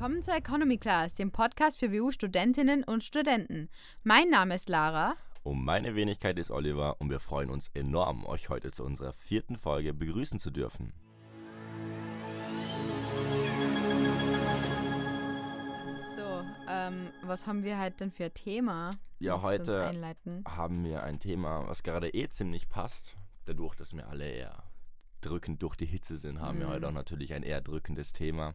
Willkommen zur Economy Class, dem Podcast für WU-Studentinnen und Studenten. Mein Name ist Lara. Und meine Wenigkeit ist Oliver und wir freuen uns enorm, euch heute zu unserer vierten Folge begrüßen zu dürfen. So, ähm, was haben wir heute denn für ein Thema? Ja, heute einleiten? haben wir ein Thema, was gerade eh ziemlich passt. Dadurch, dass wir alle eher drückend durch die Hitze sind, haben wir Mhm. heute auch natürlich ein eher drückendes Thema.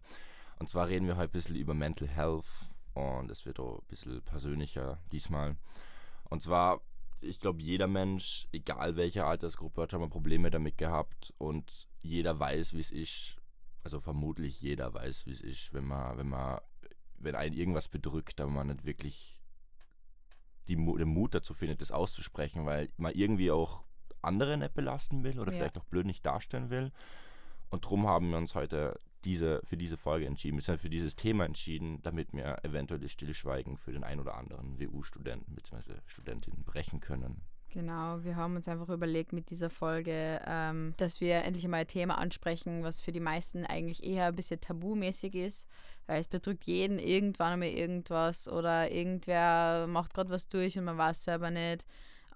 Und zwar reden wir heute ein bisschen über Mental Health und es wird auch ein bisschen persönlicher diesmal. Und zwar, ich glaube, jeder Mensch, egal welche Altersgruppe, hat schon mal Probleme damit gehabt und jeder weiß, wie es ist. Also vermutlich jeder weiß, wie es ist, wenn man, wenn man, wenn einen irgendwas bedrückt, aber man nicht wirklich die, den Mut dazu findet, das auszusprechen, weil man irgendwie auch andere nicht belasten will oder Ja. vielleicht auch blöd nicht darstellen will. Und darum haben wir uns heute diese, für diese Folge entschieden, beziehungsweise für dieses Thema entschieden, damit wir eventuell das Stillschweigen für den ein oder anderen WU-Studenten bzw. Studentinnen brechen können. Genau, wir haben uns einfach überlegt mit dieser Folge, ähm, dass wir endlich mal ein Thema ansprechen, was für die meisten eigentlich eher ein bisschen tabumäßig ist, weil es bedrückt jeden irgendwann einmal irgendwas oder irgendwer macht gerade was durch und man weiß selber nicht.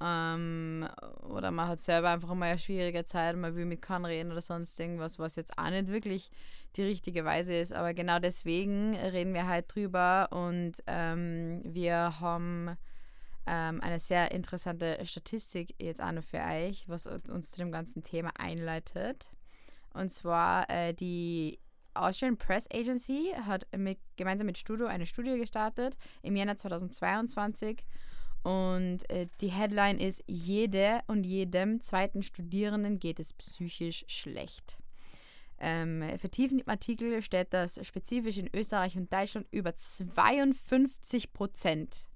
Ähm, oder man hat selber einfach mal eine schwierige Zeit und man will mit keinem reden oder sonst irgendwas, was jetzt auch nicht wirklich die richtige Weise ist. Aber genau deswegen reden wir halt drüber und ähm, wir haben ähm, eine sehr interessante Statistik jetzt auch noch für euch, was uns zu dem ganzen Thema einleitet. Und zwar äh, die Austrian Press Agency hat mit, gemeinsam mit Studio eine Studie gestartet im Jänner 2022. Und äh, die Headline ist, jede und jedem zweiten Studierenden geht es psychisch schlecht. Ähm, vertiefend im Artikel steht, dass spezifisch in Österreich und Deutschland über 52 Prozent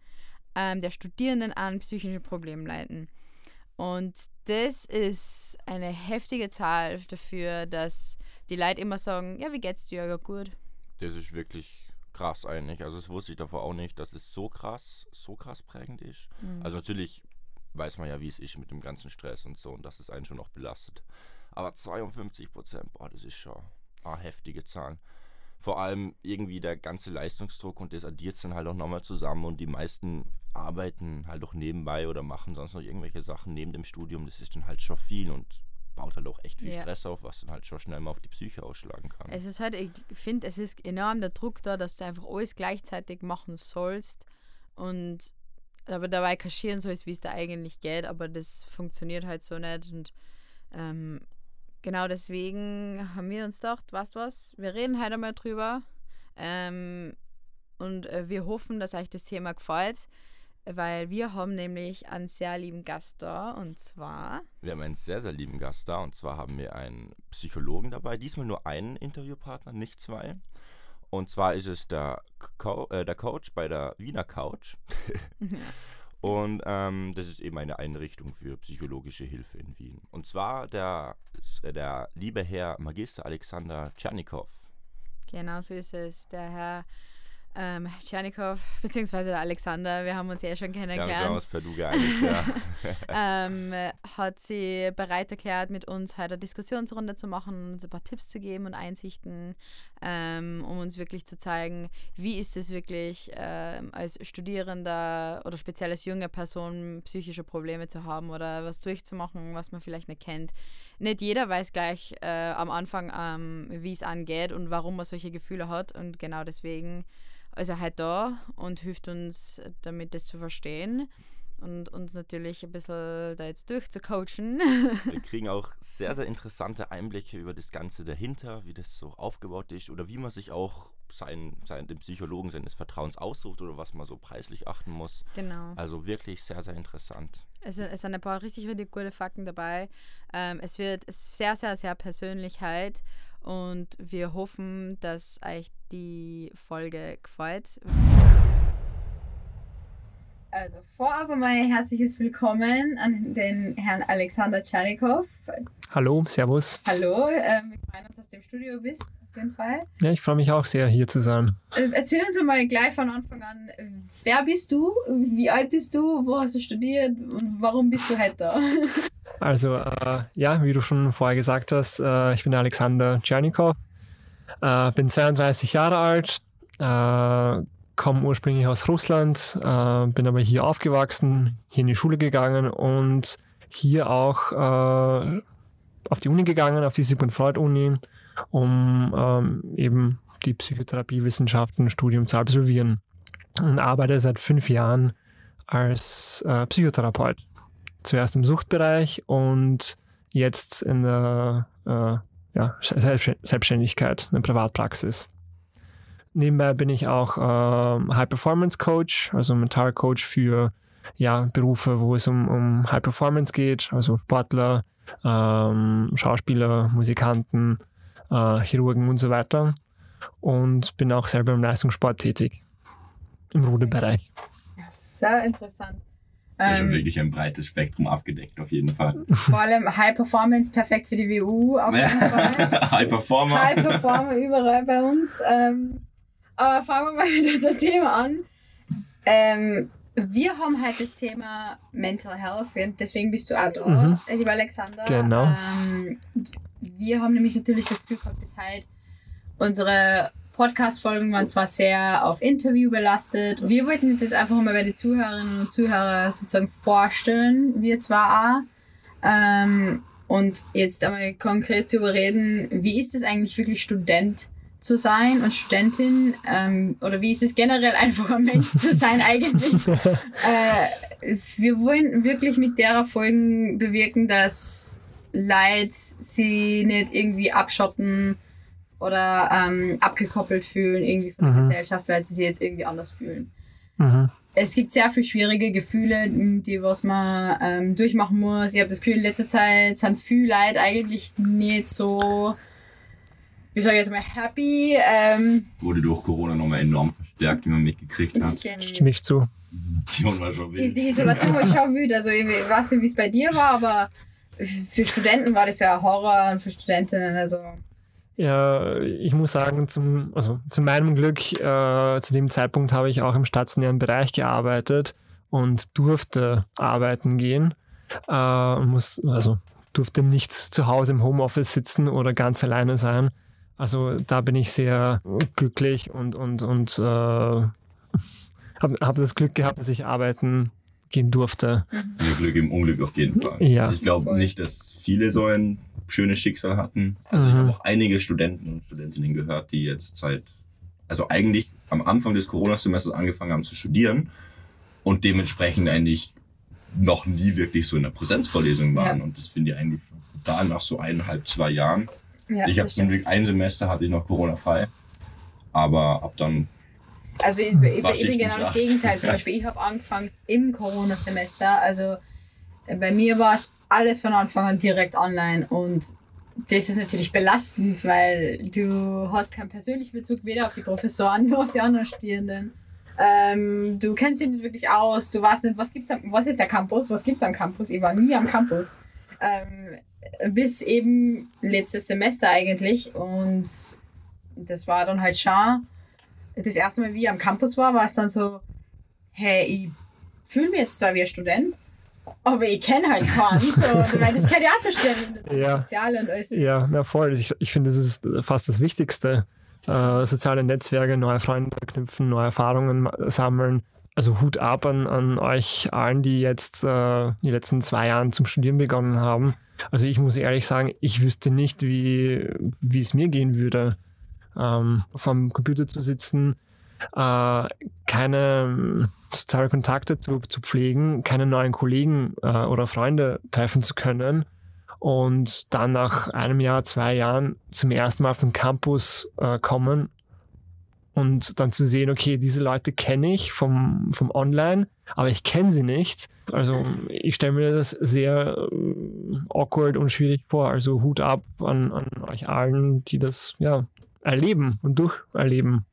ähm, der Studierenden an psychischen Problemen leiden. Und das ist eine heftige Zahl dafür, dass die Leute immer sagen, ja, wie geht's dir? Ja, gut. Das ist wirklich krass eigentlich. Also das wusste ich davor auch nicht, dass es so krass, so krass prägend ist. Mhm. Also natürlich weiß man ja, wie es ist mit dem ganzen Stress und so und dass es einen schon noch belastet. Aber 52 Prozent, boah, das ist schon eine heftige Zahl. Vor allem irgendwie der ganze Leistungsdruck und das addiert sich dann halt auch nochmal zusammen und die meisten arbeiten halt auch nebenbei oder machen sonst noch irgendwelche Sachen neben dem Studium. Das ist dann halt schon viel und baut halt auch echt viel Ja. Stress auf, was dann halt schon schnell mal auf die Psyche ausschlagen kann. Es ist halt, ich finde, es ist enorm der Druck da, dass du einfach alles gleichzeitig machen sollst und aber dabei kaschieren sollst, wie es da eigentlich geht, aber das funktioniert halt so nicht und ähm, genau deswegen haben wir uns gedacht, weißt was, wir reden heute einmal drüber ähm, und äh, wir hoffen, dass euch das Thema gefällt, weil wir haben nämlich einen sehr lieben Gast da und zwar Wir haben einen sehr, sehr lieben Gast da und zwar haben wir einen Psychologen dabei. Diesmal nur einen Interviewpartner, nicht zwei. Und zwar ist es der, Co äh, der Coach bei der Wiener Couch. Und ähm, das ist eben eine Einrichtung für psychologische Hilfe in Wien. Und zwar der, äh, der liebe Herr Magister Alexander Tschernikow. Genau so ist es. Der Herr ähm, Tschernikow, beziehungsweise der Alexander, wir haben uns ja schon Wir haben uns kennengelernt, aus per Du geeinigt, ja. ähm, hat sie bereit erklärt, mit uns heute eine Diskussionsrunde zu machen, uns ein paar Tipps zu geben und Einsichten, ähm, um uns wirklich zu zeigen, wie ist es wirklich ähm, als Studierender oder speziell als junge Person psychische Probleme zu haben oder was durchzumachen, was man vielleicht nicht kennt. Nicht jeder weiß gleich äh, am Anfang, ähm, wie es angeht und warum man solche Gefühle hat und genau deswegen ist er halt da und hilft uns damit, das zu verstehen und uns natürlich ein bisschen da jetzt durchzucoachen. Wir kriegen auch sehr, sehr interessante Einblicke über das Ganze dahinter, wie das so aufgebaut ist oder wie man sich auch seinen, seinen, den Psychologen seines Vertrauens aussucht oder was man so preislich achten muss. genau. Also wirklich sehr, sehr interessant. Es, sind- es sind ein paar richtig, richtig gute Fakten dabei. Ähm, es wird es sehr, sehr, sehr persönlich halt und wir hoffen, dass euch die Folge gefällt. Also vorab einmal herzliches Willkommen an den Herrn Alexander Tschernikow. Hallo, Servus. Hallo, ähm, wir freuen uns, dass du im Studio bist, auf jeden Fall. Ja, ich freue mich auch sehr, hier zu sein. Äh, Erzähl uns mal gleich von Anfang an, äh, wer bist du, wie alt bist du, wo hast du studiert und warum bist du heute da? Also, äh, ja, wie du schon vorher gesagt hast, äh, ich bin der Alexander Tschernikow, äh, bin 32 Jahre alt, Äh, komme ursprünglich aus Russland, äh, bin aber hier aufgewachsen, hier in die Schule gegangen und hier auch äh, auf die Uni gegangen, auf die Sigmund Freud Uni, um ähm, eben die Psychotherapiewissenschaften Studium zu absolvieren und arbeite seit fünf Jahren als Psychotherapeut. Zuerst im Suchtbereich und jetzt in der äh, ja, Selbstständigkeit, in der Privatpraxis. Nebenbei bin ich auch äh, High Performance Coach, also Mental Coach für ja, Berufe, wo es um, um High Performance geht, also Sportler, ähm, Schauspieler, Musikanten, äh, Chirurgen und so weiter. Und bin auch selber im Leistungssport tätig, im Ruderbereich. Sehr interessant. Ja, schon ähm, wirklich ein breites Spektrum abgedeckt, auf jeden Fall. Vor allem High Performance, perfekt für die WU, auf jeden Fall. High Performer. High Performer überall bei uns. Ähm, aber fangen wir mal wieder das Thema an. Ähm, wir haben halt das Thema Mental Health, deswegen bist du auch da, mhm. lieber Alexander. Genau. Ähm, wir haben nämlich natürlich das Gefühl gehabt, dass halt unsere Podcast-Folgen waren zwar sehr auf Interview belastet. Wir wollten es jetzt einfach mal bei den Zuhörerinnen und Zuhörern sozusagen vorstellen, wir zwar auch. Ähm, und jetzt einmal konkret darüber reden, wie ist es eigentlich wirklich Student zu sein und Studentin ähm, oder wie ist es generell einfach ein Mensch zu sein eigentlich. äh, wir wollen wirklich mit der Folgen bewirken, dass Leute sie nicht irgendwie abschotten oder ähm, abgekoppelt fühlen irgendwie von der mhm. Gesellschaft, weil sie sich jetzt irgendwie anders fühlen. Mhm. Es gibt sehr viele schwierige Gefühle, die was man ähm, durchmachen muss. Ich habe das Gefühl, in letzter Zeit sind viele Leute eigentlich nicht so wie sage ich jetzt mal, happy. Ähm, Wurde durch Corona nochmal enorm verstärkt, wie man mitgekriegt hat. Stimme ich zu. Die Isolation war schon wild. Die, Isolation war schon wild. Also ich weiß nicht, wie es bei dir war, aber für Studenten war das ja ein Horror und für Studentinnen, also. Ja, ich muss sagen, zum, also zu meinem Glück, äh, zu dem Zeitpunkt habe ich auch im stationären Bereich gearbeitet und durfte arbeiten gehen. Äh, muss, also durfte nicht zu Hause im Homeoffice sitzen oder ganz alleine sein. Also da bin ich sehr glücklich und, und, und äh, habe hab das Glück gehabt, dass ich arbeiten gehen durfte. Ja, Glück im Unglück auf jeden Fall. Ja. Ich glaube nicht, dass viele so ein schönes Schicksal hatten. Also mhm. ich habe auch einige Studenten und Studentinnen gehört, die jetzt seit, also eigentlich am Anfang des Corona-Semesters angefangen haben zu studieren und dementsprechend eigentlich noch nie wirklich so in der Präsenzvorlesung waren. Ja. Und das finde ich eigentlich schon total nach so eineinhalb, zwei Jahren ja, ich habe zum Glück ein Semester hatte ich noch Corona frei, aber ab dann. Also ich, ich, ich bin genau das Gegenteil. Zum Beispiel, ich habe angefangen im Corona-Semester. Also äh, bei mir war es alles von Anfang an direkt online und das ist natürlich belastend, weil du hast keinen persönlichen Bezug weder auf die Professoren noch auf die anderen Studierenden. Ähm, du kennst dich nicht wirklich aus, du weißt nicht, was gibt's am, was ist der Campus, was gibt es am Campus. Ich war nie am Campus. Ähm, bis eben letztes Semester eigentlich. Und das war dann halt schon das erste Mal, wie ich am Campus war, war es dann so, hey, ich fühle mich jetzt zwar wie ein Student, aber ich kenne halt keinen. So, weil das kennt ja auch zu Studenten, das ja. Soziale und alles. Ja, na voll. Ich, ich finde, das ist fast das Wichtigste. Äh, soziale Netzwerke, neue Freunde knüpfen, neue Erfahrungen sammeln. Also Hut ab an, an euch allen, die jetzt äh, die letzten zwei Jahre zum Studieren begonnen haben. Also ich muss ehrlich sagen, ich wüsste nicht, wie, wie es mir gehen würde, ähm, vom Computer zu sitzen, äh, keine ähm, soziale Kontakte zu, zu pflegen, keine neuen Kollegen äh, oder Freunde treffen zu können und dann nach einem Jahr, zwei Jahren zum ersten Mal auf den Campus äh, kommen und dann zu sehen, okay, diese Leute kenne ich vom, vom Online, aber ich kenne sie nicht. Also ich stelle mir das sehr äh, awkward und schwierig vor. Also Hut ab an, an euch allen, die das ja erleben und durcherleben.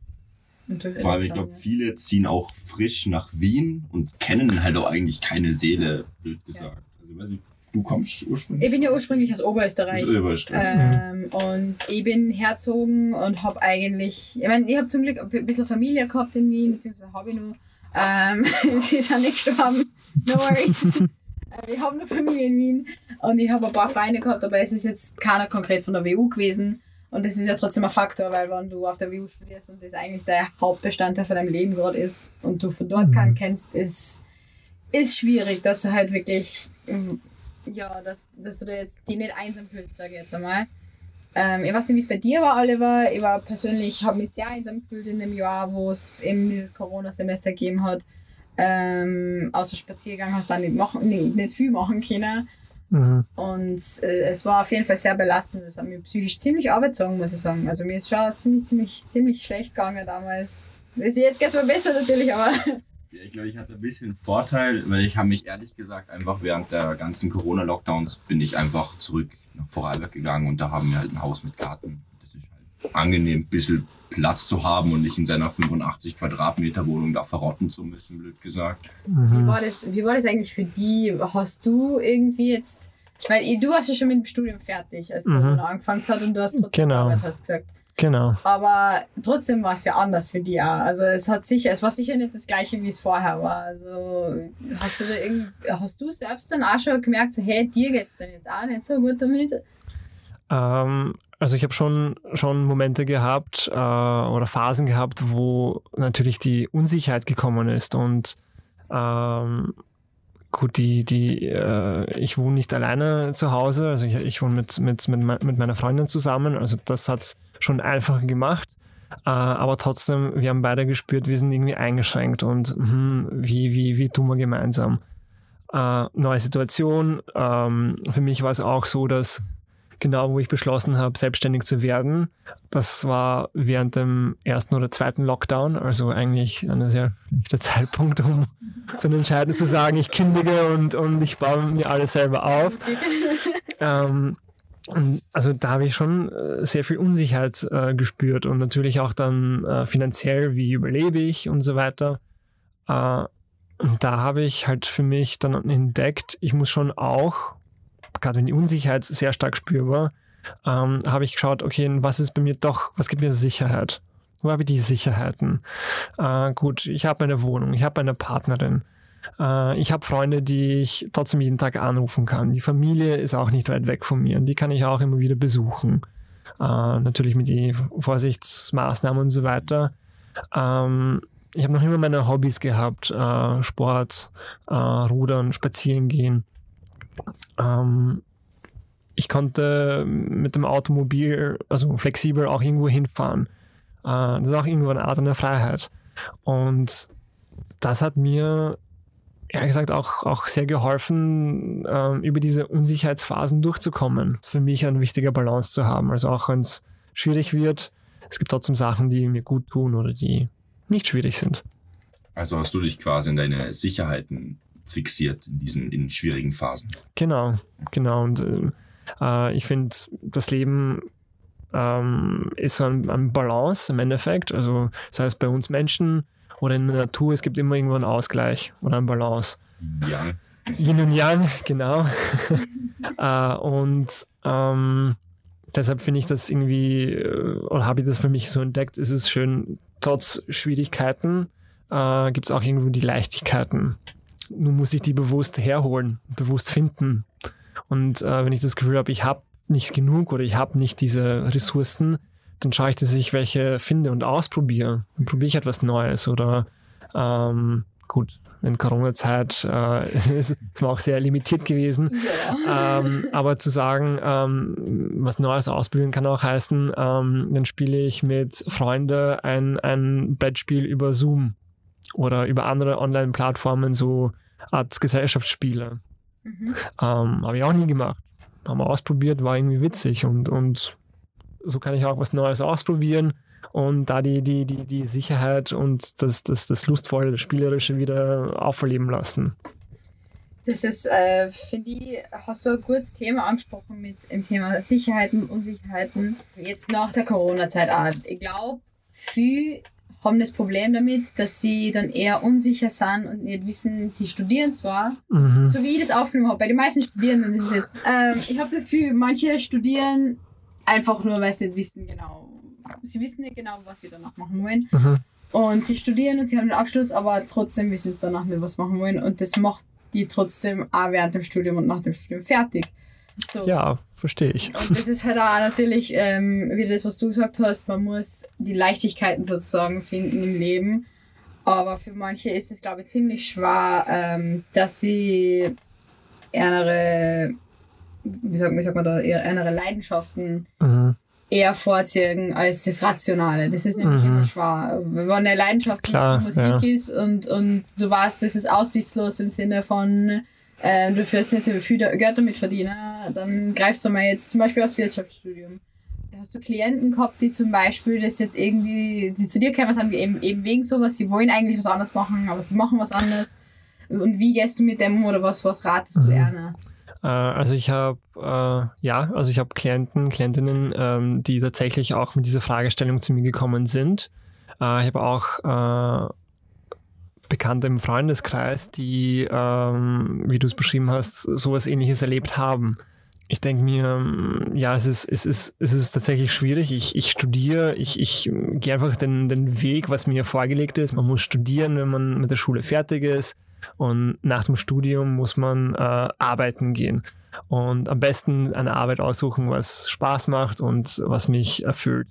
Vor allem, ich glaube, viele ziehen auch frisch nach Wien und kennen halt auch eigentlich keine Seele, blöd gesagt. Ja. Also, du kommst ursprünglich? Ich bin ja ursprünglich aus Oberösterreich. Aus Oberösterreich. Ähm, mhm. Und ich bin herzogen und habe eigentlich, ich meine, ich habe zum Glück ein bisschen Familie gehabt in Wien, beziehungsweise habe ich nur. Ähm, sie ist ja nicht gestorben. No worries. Äh, ich habe eine Familie in Wien und ich habe ein paar Freunde gehabt, aber es ist jetzt keiner konkret von der WU gewesen. Und das ist ja trotzdem ein Faktor, weil wenn du auf der WU studierst und das eigentlich der Hauptbestandteil von deinem Leben gerade ist und du von dort keinen kennst, ist, ist schwierig, dass du halt wirklich, ja, dass, dass du da jetzt die nicht einsam fühlst, sage ich jetzt einmal. Ähm, ich weiß nicht, wie es bei dir war, Oliver. Ich war persönlich, habe mich sehr einsam gefühlt in dem Jahr, wo es eben dieses Corona-Semester gegeben hat. Ähm, außer Spaziergang hast du auch nicht, machen, nicht, nicht viel machen können. Mhm. Und äh, es war auf jeden Fall sehr belastend. Das hat mir psychisch ziemlich arbeitssagen, muss ich sagen. Also mir ist schon ziemlich, ziemlich, ziemlich schlecht gegangen damals. Jetzt geht es mal besser natürlich, aber. Ja, ich glaube, ich hatte ein bisschen Vorteil, weil ich habe mich ehrlich gesagt einfach während der ganzen Corona-Lockdowns bin ich einfach zurück nach Vorarlberg gegangen und da haben wir halt ein Haus mit Garten. Das ist halt angenehm, ein bisschen Platz zu haben und nicht in seiner 85 Quadratmeter Wohnung da verrotten zu müssen, blöd gesagt. Mhm. Wie, war das, wie war das eigentlich für die? Hast du irgendwie jetzt, weil du warst ja schon mit dem Studium fertig, als mhm. Corona angefangen hat und du hast trotzdem genau. Arbeit, hast gesagt. Genau. Aber trotzdem war es ja anders für die auch. Also es hat sicher, es war sicher nicht das gleiche, wie es vorher war. Also hast du da irgend, hast du selbst dann auch schon gemerkt, so, hey, dir geht es dann jetzt auch nicht so gut damit? Ähm, also ich habe schon, schon Momente gehabt äh, oder Phasen gehabt, wo natürlich die Unsicherheit gekommen ist und ähm, gut, die, die, äh, ich wohne nicht alleine zu Hause, also ich, ich wohne mit, mit, mit, mit meiner Freundin zusammen, also das hat es schon einfacher gemacht. Äh, aber trotzdem, wir haben beide gespürt, wir sind irgendwie eingeschränkt und hm, wie, wie, wie tun wir gemeinsam? Äh, neue Situation. Ähm, für mich war es auch so, dass genau wo ich beschlossen habe, selbstständig zu werden. Das war während dem ersten oder zweiten Lockdown, also eigentlich ein sehr schlechter Zeitpunkt, um zu entscheiden, zu sagen, ich kündige und, und ich baue mir alles selber auf. ähm, also da habe ich schon äh, sehr viel Unsicherheit äh, gespürt und natürlich auch dann äh, finanziell, wie überlebe ich und so weiter. Äh, und da habe ich halt für mich dann entdeckt, ich muss schon auch gerade wenn die Unsicherheit sehr stark spürbar, ähm, habe ich geschaut, okay, was ist bei mir doch, was gibt mir Sicherheit? Wo habe ich die Sicherheiten? Äh, gut, ich habe meine Wohnung, ich habe eine Partnerin, äh, ich habe Freunde, die ich trotzdem jeden Tag anrufen kann. Die Familie ist auch nicht weit weg von mir und die kann ich auch immer wieder besuchen. Äh, natürlich mit den Vorsichtsmaßnahmen und so weiter. Ähm, ich habe noch immer meine Hobbys gehabt, äh, Sport, äh, Rudern, Spazieren gehen. Ähm, ich konnte mit dem Automobil, also flexibel auch irgendwo hinfahren. Äh, das ist auch irgendwo eine Art einer Freiheit. Und das hat mir ehrlich gesagt auch, auch sehr geholfen, äh, über diese Unsicherheitsphasen durchzukommen. Für mich eine wichtige Balance zu haben. Also auch wenn es schwierig wird, es gibt trotzdem Sachen, die mir gut tun oder die nicht schwierig sind. Also hast du dich quasi in deine Sicherheiten fixiert in diesen in schwierigen Phasen. Genau, genau. Und äh, ich finde, das Leben ähm, ist so ein, ein, Balance im Endeffekt. Also sei es bei uns Menschen oder in der Natur, es gibt immer irgendwo einen Ausgleich oder eine Balance. Ja. Yin und Yang, genau. äh, und ähm, deshalb finde ich das irgendwie, äh, oder habe ich das für mich so entdeckt, ist es schön, trotz Schwierigkeiten äh, gibt es auch irgendwo die Leichtigkeiten. Nun muss ich die bewusst herholen, bewusst finden. Und äh, wenn ich das Gefühl habe, ich habe nicht genug oder ich habe nicht diese Ressourcen, dann schaue ich, dass ich welche finde und ausprobiere. Dann probiere ich etwas Neues oder ähm, gut, in Corona-Zeit äh, ist es auch sehr limitiert gewesen. Ja. Ähm, aber zu sagen, ähm, was Neues ausprobieren kann auch heißen, ähm, dann spiele ich mit Freunden ein, ein Brettspiel über Zoom oder über andere Online-Plattformen so Art Gesellschaftsspiele. Mhm. Ähm, Habe ich auch nie gemacht. Haben wir ausprobiert, war irgendwie witzig und, und so kann ich auch was Neues ausprobieren und da die, die, die, die Sicherheit und das, das, das Lustvolle, das Spielerische wieder auferleben lassen. Das ist, äh, finde ich, hast du ein gutes Thema angesprochen mit dem Thema Sicherheiten, Unsicherheiten. Jetzt nach der Corona-Zeit auch. Ich glaube, viel haben das Problem damit, dass sie dann eher unsicher sind und nicht wissen, sie studieren zwar, mhm. so wie ich das aufgenommen habe. Bei den meisten Studierenden ist es jetzt. Ähm, ich habe das Gefühl, manche studieren einfach nur, weil sie nicht wissen genau. Sie wissen nicht genau, was sie danach machen wollen. Mhm. Und sie studieren und sie haben einen Abschluss, aber trotzdem wissen sie danach nicht, was machen wollen. Und das macht die trotzdem auch während dem Studium und nach dem Studium fertig. So. Ja, verstehe ich. Und das ist halt auch natürlich ähm, wieder das, was du gesagt hast, man muss die Leichtigkeiten sozusagen finden im Leben. Aber für manche ist es, glaube ich, ziemlich schwer, ähm, dass sie ihre, wie sagt, wie sagt man da, ihre Leidenschaften mhm. eher vorziehen als das Rationale. Das ist nämlich mhm. immer schwer. Wenn eine Leidenschaft Klar, Musik ja. ist und, und du weißt, das ist aussichtslos im Sinne von, äh, du wirst nicht viel Geld damit verdienen, dann greifst du mal jetzt zum Beispiel aufs Wirtschaftsstudium. Hast du Klienten gehabt, die zum Beispiel das jetzt irgendwie, die zu dir kommen, sagen, eben, eben wegen sowas, sie wollen eigentlich was anderes machen, aber sie machen was anderes. Und wie gehst du mit dem oder was, was ratest du mhm. Äh, also ich habe äh, ja, also ich habe Klienten, Klientinnen, ähm, die tatsächlich auch mit dieser Fragestellung zu mir gekommen sind. Äh, ich habe auch äh, Bekannte im Freundeskreis, die, ähm, wie du es beschrieben hast, sowas ähnliches erlebt haben ich denke mir, ja, es ist, es ist, es ist tatsächlich schwierig. Ich, ich studiere, ich, ich gehe einfach den, den Weg, was mir vorgelegt ist. Man muss studieren, wenn man mit der Schule fertig ist. Und nach dem Studium muss man äh, arbeiten gehen. Und am besten eine Arbeit aussuchen, was Spaß macht und was mich erfüllt.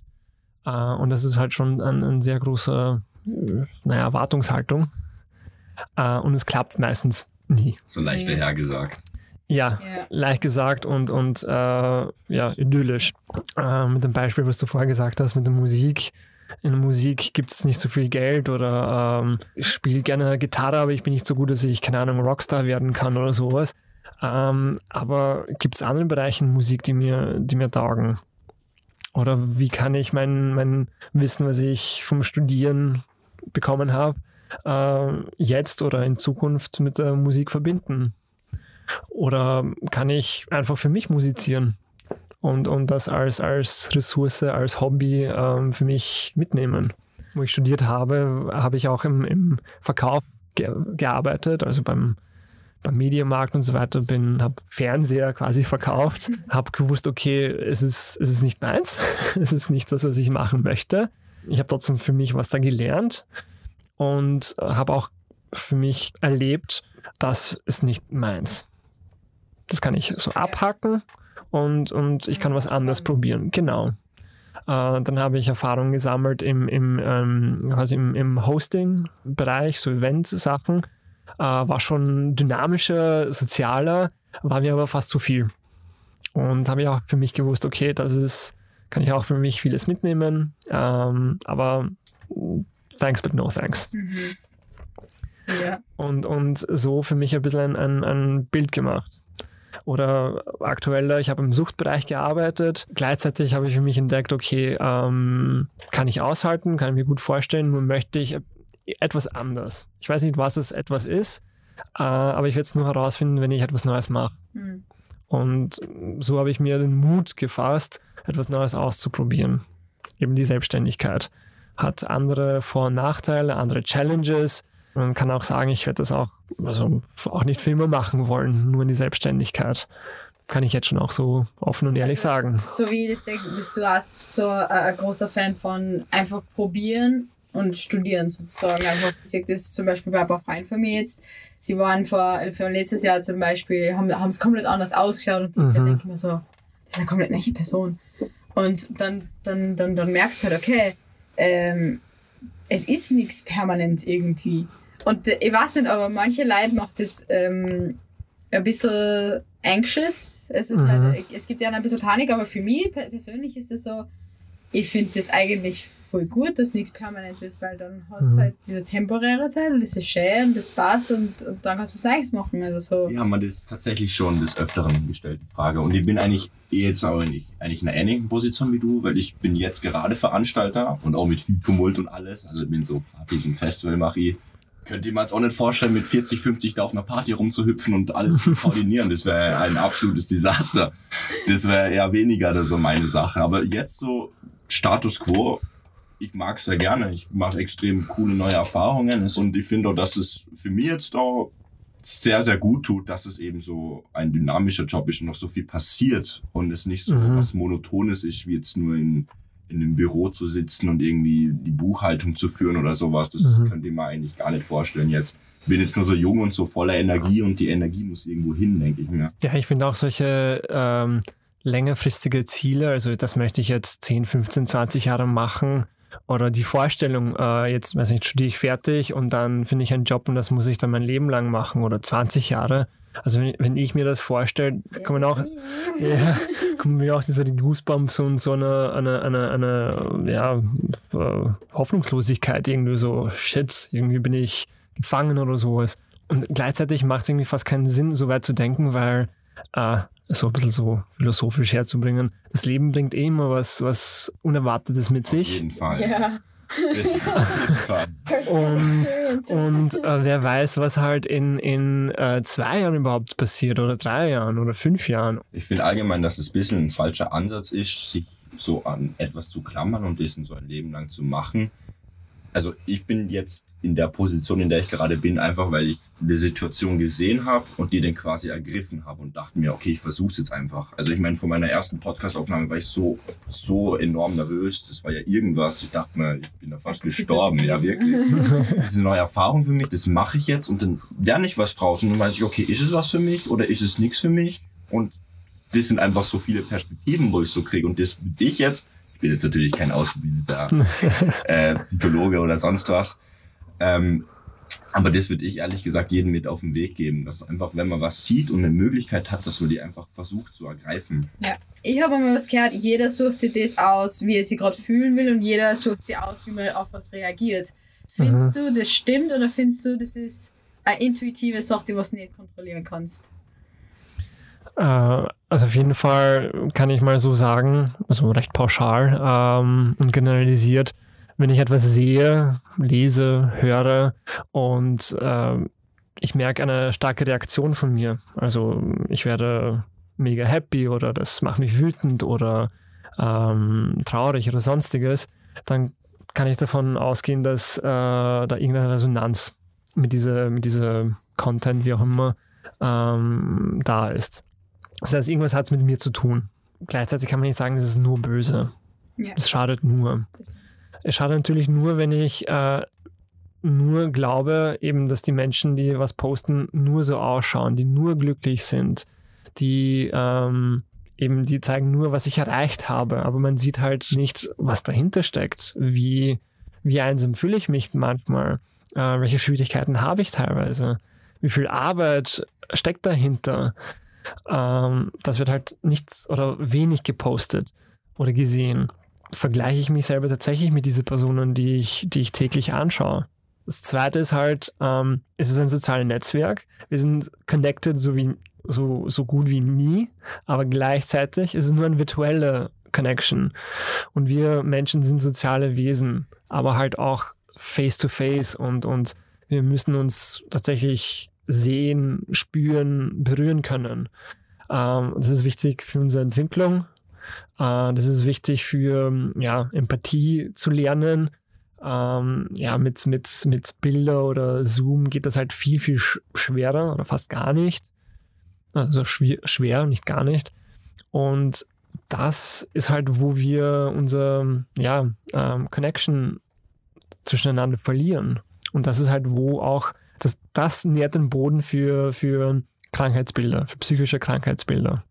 Äh, und das ist halt schon eine ein sehr große naja, Erwartungshaltung. Äh, und es klappt meistens nie. So leicht dahergesagt. Ja, ja, leicht gesagt und, und äh, ja, idyllisch. Äh, mit dem Beispiel, was du vorher gesagt hast, mit der Musik. In der Musik gibt es nicht so viel Geld oder ähm, ich spiele gerne Gitarre, aber ich bin nicht so gut, dass ich, keine Ahnung, Rockstar werden kann oder sowas. Ähm, aber gibt es andere Bereiche in Musik, die mir, die mir taugen? Oder wie kann ich mein, mein Wissen, was ich vom Studieren bekommen habe, äh, jetzt oder in Zukunft mit der Musik verbinden? Oder kann ich einfach für mich musizieren und, und das als, als Ressource, als Hobby ähm, für mich mitnehmen? Wo ich studiert habe, habe ich auch im, im Verkauf ge gearbeitet, also beim, beim Medienmarkt und so weiter, bin, habe Fernseher quasi verkauft, habe gewusst, okay, es ist, es ist nicht meins, es ist nicht das, was ich machen möchte. Ich habe trotzdem für mich was da gelernt und habe auch für mich erlebt, das ist nicht meins. Das kann ich so abhacken und, und ich kann was anderes probieren. Genau. Äh, dann habe ich Erfahrungen gesammelt im, im, ähm, quasi im, im Hosting-Bereich, so Event-Sachen. Äh, war schon dynamischer, sozialer, war mir aber fast zu viel. Und habe ich auch für mich gewusst, okay, das ist, kann ich auch für mich vieles mitnehmen. Ähm, aber thanks, but no thanks. Mhm. Ja. Und, und so für mich ein bisschen ein, ein, ein Bild gemacht. Oder aktueller, ich habe im Suchtbereich gearbeitet. Gleichzeitig habe ich für mich entdeckt, okay, ähm, kann ich aushalten, kann ich mir gut vorstellen, nur möchte ich etwas anders. Ich weiß nicht, was es etwas ist, äh, aber ich werde es nur herausfinden, wenn ich etwas Neues mache. Mhm. Und so habe ich mir den Mut gefasst, etwas Neues auszuprobieren. Eben die Selbstständigkeit. Hat andere Vor- und Nachteile, andere Challenges. Man kann auch sagen, ich werde das auch, also auch nicht für immer machen wollen, nur in die Selbstständigkeit. Kann ich jetzt schon auch so offen und ehrlich also, sagen. So wie das bist du auch so ein großer Fan von einfach probieren und studieren sozusagen. Einfach, ich sehe das zum Beispiel bei paar Freunden von mir jetzt. Sie waren vor, für letztes Jahr zum Beispiel, haben es komplett anders ausgeschaut und dieses mhm. Jahr denke ich mir so, das ist eine komplett neue Person. Und dann, dann, dann, dann merkst du halt, okay, ähm, es ist nichts permanent irgendwie. Und ich weiß nicht, aber manche Leute macht das ähm, ein bisschen anxious. Es, ist mhm. halt, es gibt ja ein bisschen Panik, aber für mich persönlich ist es so, ich finde das eigentlich voll gut, dass nichts permanent ist, weil dann hast du mhm. halt diese temporäre Zeit und das ist schön und das passt und, und dann kannst du was Neues machen. Also so. Ja, man ist tatsächlich schon des Öfteren gestellt, die Frage. Und ich bin eigentlich jetzt auch nicht, eigentlich in einer ähnlichen Position wie du, weil ich bin jetzt gerade Veranstalter und auch mit viel Tumult und alles. Also ich bin so diesen Festival mache ich könnte ich mir jetzt auch nicht vorstellen, mit 40, 50 da auf einer Party rumzuhüpfen und alles zu koordinieren. Das wäre ein absolutes Desaster. Das wäre eher weniger so meine Sache. Aber jetzt so Status quo, ich mag es sehr gerne. Ich mache extrem coole neue Erfahrungen und ich finde auch, dass es für mich jetzt auch sehr, sehr gut tut, dass es eben so ein dynamischer Job ist und noch so viel passiert und es nicht so mhm. was Monotones ist, wie jetzt nur in in einem Büro zu sitzen und irgendwie die Buchhaltung zu führen oder sowas. Das Mhm. könnt ihr mir eigentlich gar nicht vorstellen jetzt. Bin jetzt nur so jung und so voller Energie und die Energie muss irgendwo hin, denke ich mir. Ja, ich finde auch solche ähm, längerfristige Ziele, also das möchte ich jetzt 10, 15, 20 Jahre machen. Oder die Vorstellung, äh, jetzt weiß nicht, studiere ich fertig und dann finde ich einen Job und das muss ich dann mein Leben lang machen oder 20 Jahre. Also wenn, wenn ich mir das vorstelle, kann man auch, ja, kommen mir auch so die Goosebumps und so eine, eine, eine, eine ja, äh, Hoffnungslosigkeit irgendwie so, shit, irgendwie bin ich gefangen oder sowas. Und gleichzeitig macht es irgendwie fast keinen Sinn, so weit zu denken, weil äh, so ein bisschen so philosophisch herzubringen, das Leben bringt eh immer was, was Unerwartetes mit Auf sich. jeden Fall. Ja. Das- auf jeden Fall. Und, und äh, wer weiß, was halt in, in äh, zwei Jahren überhaupt passiert oder drei Jahren oder fünf Jahren. Ich finde allgemein, dass es ein bisschen ein falscher Ansatz ist, sich so an etwas zu klammern und dessen so ein Leben lang zu machen. Also ich bin jetzt in der Position, in der ich gerade bin, einfach weil ich eine Situation gesehen habe und die dann quasi ergriffen habe und dachte mir, okay, ich versuche es jetzt einfach. Also ich meine, vor meiner ersten Podcast-Aufnahme war ich so, so enorm nervös. Das war ja irgendwas. Ich dachte mir, ich bin da fast gestorben. Ja, wirklich. Das ist eine neue Erfahrung für mich. Das mache ich jetzt und dann lerne ich was draus und dann weiß ich, okay, ist es was für mich oder ist es nichts für mich? Und das sind einfach so viele Perspektiven, wo ich so kriege. Und das bin ich jetzt. Ich bin jetzt natürlich kein ausgebildeter äh, Psychologe oder sonst was. Ähm, aber das würde ich ehrlich gesagt jedem mit auf den Weg geben, dass einfach, wenn man was sieht und eine Möglichkeit hat, dass man die einfach versucht zu ergreifen. Ich habe mal was gehört, jeder sucht sich das aus, wie er sich gerade fühlen will und jeder sucht sich aus, wie man auf was reagiert. Findest du, das stimmt oder findest du, das ist eine intuitive Sache, die was du nicht kontrollieren kannst? Äh, also auf jeden Fall kann ich mal so sagen, also recht pauschal ähm, und generalisiert, wenn ich etwas sehe, lese, höre und äh, ich merke eine starke Reaktion von mir. Also ich werde mega happy oder das macht mich wütend oder ähm, traurig oder sonstiges, dann kann ich davon ausgehen, dass äh, da irgendeine Resonanz mit dieser, mit dieser Content, wie auch immer, ähm, da ist. Das heißt, irgendwas hat es mit mir zu tun. Gleichzeitig kann man nicht sagen, es ist nur böse. Ja. Es schadet nur. Es schadet natürlich nur, wenn ich äh, nur glaube, eben, dass die Menschen, die was posten, nur so ausschauen, die nur glücklich sind, die ähm, eben, die zeigen nur, was ich erreicht habe, aber man sieht halt nicht, was dahinter steckt. Wie, wie einsam fühle ich mich manchmal? Äh, welche Schwierigkeiten habe ich teilweise? Wie viel Arbeit steckt dahinter? Ähm, das wird halt nichts oder wenig gepostet oder gesehen. Vergleiche ich mich selber tatsächlich mit diesen Personen, die ich, die ich täglich anschaue. Das zweite ist halt, ähm, es ist ein soziales Netzwerk. Wir sind connected so, wie, so, so gut wie nie, aber gleichzeitig ist es nur eine virtuelle Connection. Und wir Menschen sind soziale Wesen, aber halt auch face to face und, und wir müssen uns tatsächlich sehen, spüren, berühren können. Ähm, das ist wichtig für unsere Entwicklung. Äh, das ist wichtig für ja, Empathie zu lernen. Ähm, ja, mit, mit, mit Bilder oder Zoom geht das halt viel, viel sch schwerer oder fast gar nicht. Also schwer, nicht gar nicht. Und das ist halt, wo wir unsere ja, ähm, Connection zwischeneinander verlieren. Und das ist halt, wo auch, das, das nährt den Boden für, für Krankheitsbilder, für psychische Krankheitsbilder.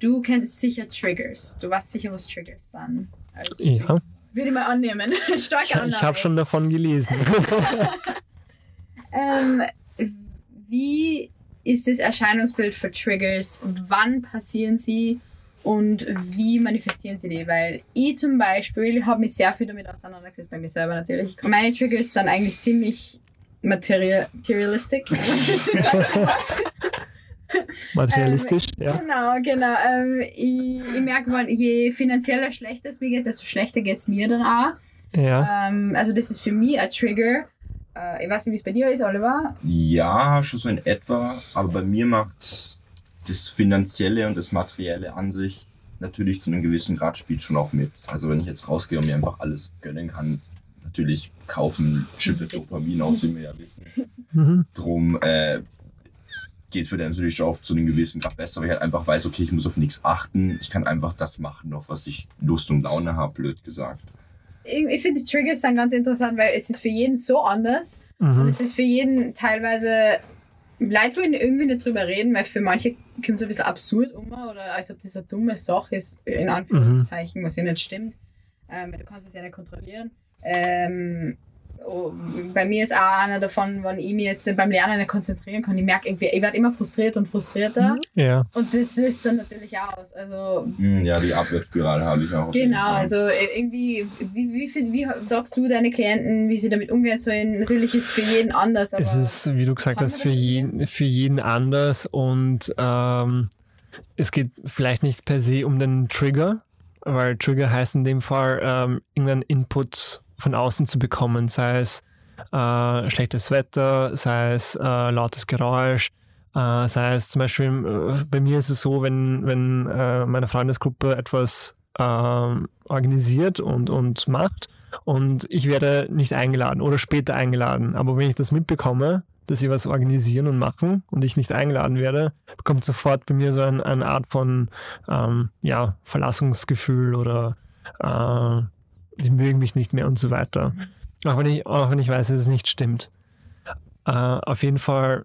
Du kennst sicher Triggers. Du weißt sicher, was Triggers sind. Also, Ja, Würde ich mal annehmen. Starke ich, Annahme. ich habe schon davon gelesen. Ähm, wie ist das Erscheinungsbild für Triggers? Wann passieren sie? Und wie manifestieren sie die? Weil ich zum Beispiel habe mich sehr viel damit auseinandergesetzt, bei mir selber natürlich. Meine Triggers sind eigentlich ziemlich materia materialistic. Materialistisch, ja. Genau, genau. Ähm, ich, ich merke mal, je finanzieller schlechter es mir geht, desto schlechter geht es mir dann auch. Ja. Ähm, also das ist für mich ein Trigger. Äh, ich weiß nicht, wie es bei dir ist, Oliver. Ja, schon so in etwa, aber bei mir macht das Finanzielle und das Materielle an sich natürlich zu einem gewissen Grad spielt schon auch mit. Also wenn ich jetzt rausgehe und mir einfach alles gönnen kann, natürlich kaufen, schüttet Dopamin aus, wie wir ja wissen. Mhm. Drum, äh, geht es mir dann natürlich schon auf zu einem gewissen Grad besser, weil ich halt einfach weiß, okay, ich muss auf nichts achten. Ich kann einfach das machen, auf was ich Lust und Laune habe, blöd gesagt. Ich, ich finde die Triggers dann ganz interessant, weil es ist für jeden so anders und Mhm. es ist für jeden teilweise Leute wollen irgendwie nicht drüber reden, weil für manche kommt es ein bisschen absurd um oder als ob das eine dumme Sache ist, in Anführungszeichen, was ja nicht stimmt. Ähm, weil du kannst es ja nicht kontrollieren. Ähm, oh, bei mir ist auch einer davon, wenn ich mich jetzt beim Lernen nicht konzentrieren kann. Ich merke irgendwie, ich werde immer frustriert und frustrierter. Ja. Und das löst dann natürlich aus. Also Hm, Ja, die Abwärtsspirale habe ich auch. Genau, also äh, irgendwie, wie, wie, viel, wie sagst du deine Klienten, wie sie damit umgehen sollen? Natürlich ist es für jeden anders, aber Es ist, wie du gesagt hast, für jeden, für jeden anders und ähm, es geht vielleicht nicht per se um den Trigger, weil Trigger heißt in dem Fall, ähm, irgendeinen Input von außen zu bekommen, sei es äh, schlechtes Wetter, sei es äh, lautes Geräusch, äh, sei es zum Beispiel, äh, bei mir ist es so, wenn, wenn äh, meine Freundesgruppe etwas ähm, organisiert und, und macht und ich werde nicht eingeladen oder später eingeladen, aber wenn ich das mitbekomme, dass sie was organisieren und machen und ich nicht eingeladen werde, kommt sofort bei mir so ein, eine Art von ähm, ja, Verlassungsgefühl oder äh, die mögen mich nicht mehr und so weiter. Auch wenn ich, auch wenn ich weiß, dass es nicht stimmt. Äh, auf jeden Fall,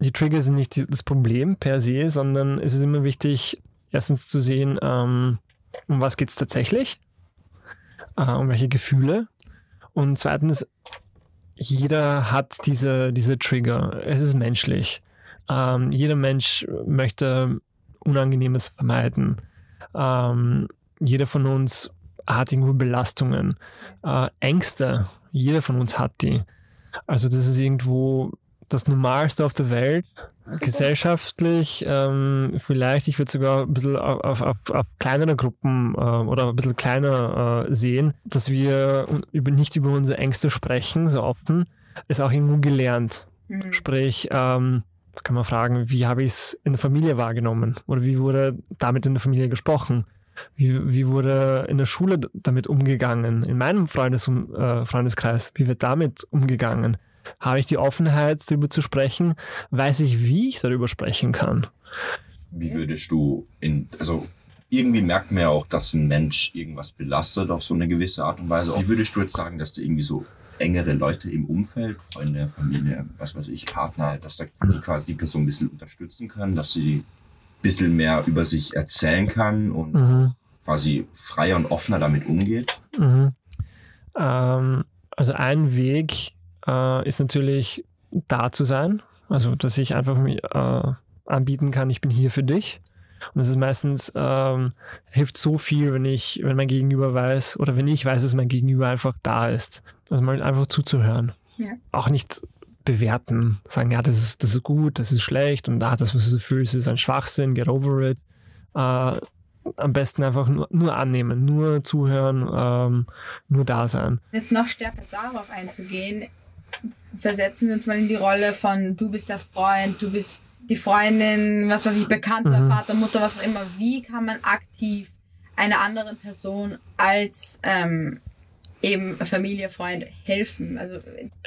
die Trigger sind nicht die, das Problem per se, sondern es ist immer wichtig, erstens zu sehen, ähm, um was geht es tatsächlich, äh, um welche Gefühle. Und zweitens, jeder hat diese, diese Trigger. Es ist menschlich. Ähm, jeder Mensch möchte Unangenehmes vermeiden. Ähm, jeder von uns hat irgendwo Belastungen, äh, Ängste. Jeder von uns hat die. Also das ist irgendwo das Normalste auf der Welt. Gesellschaftlich, ähm, vielleicht, ich würde sogar ein bisschen auf, auf, auf, kleinere Gruppen äh, oder ein bisschen kleiner äh, sehen, dass wir über, nicht über unsere Ängste sprechen, so offen, ist auch irgendwo gelernt. Mhm. Sprich, ähm, kann man fragen, wie habe ich es in der Familie wahrgenommen? Oder wie wurde damit in der Familie gesprochen? Wie, wie wurde in der Schule damit umgegangen? In meinem Freundes, äh, Freundeskreis, wie wird damit umgegangen? Habe ich die Offenheit, darüber zu sprechen? Weiß ich, wie ich darüber sprechen kann? Wie würdest du in, also irgendwie merkt man ja auch, dass ein Mensch irgendwas belastet auf so eine gewisse Art und Weise. Wie würdest du jetzt sagen, dass du irgendwie so engere Leute im Umfeld, Freunde, Familie, was weiß ich, Partner, dass da die quasi die Person ein bisschen unterstützen können, dass sie bisschen mehr über sich erzählen kann und Mhm. quasi freier und offener damit umgeht? Mhm. Ähm, also ein Weg äh, ist natürlich da zu sein. Also, dass ich einfach äh, anbieten kann, ich bin hier für dich. Und das ist meistens, ähm, hilft so viel, wenn ich, wenn mein Gegenüber weiß oder wenn ich weiß, dass mein Gegenüber einfach da ist. Also mal einfach zuzuhören. Ja. Auch nicht bewerten, sagen, ja, das ist, das ist gut, das ist schlecht und da, das, was du fühlst, ist ein Schwachsinn, get over it. Äh, am besten einfach nur, nur annehmen, nur zuhören, ähm, nur da sein. Jetzt noch stärker darauf einzugehen, versetzen wir uns mal in die Rolle von du bist der Freund, du bist die Freundin, was weiß ich, Bekannter, Mhm. Vater, Mutter, was auch immer. Wie kann man aktiv einer anderen Person als ähm, eben Familie, Freund helfen? Also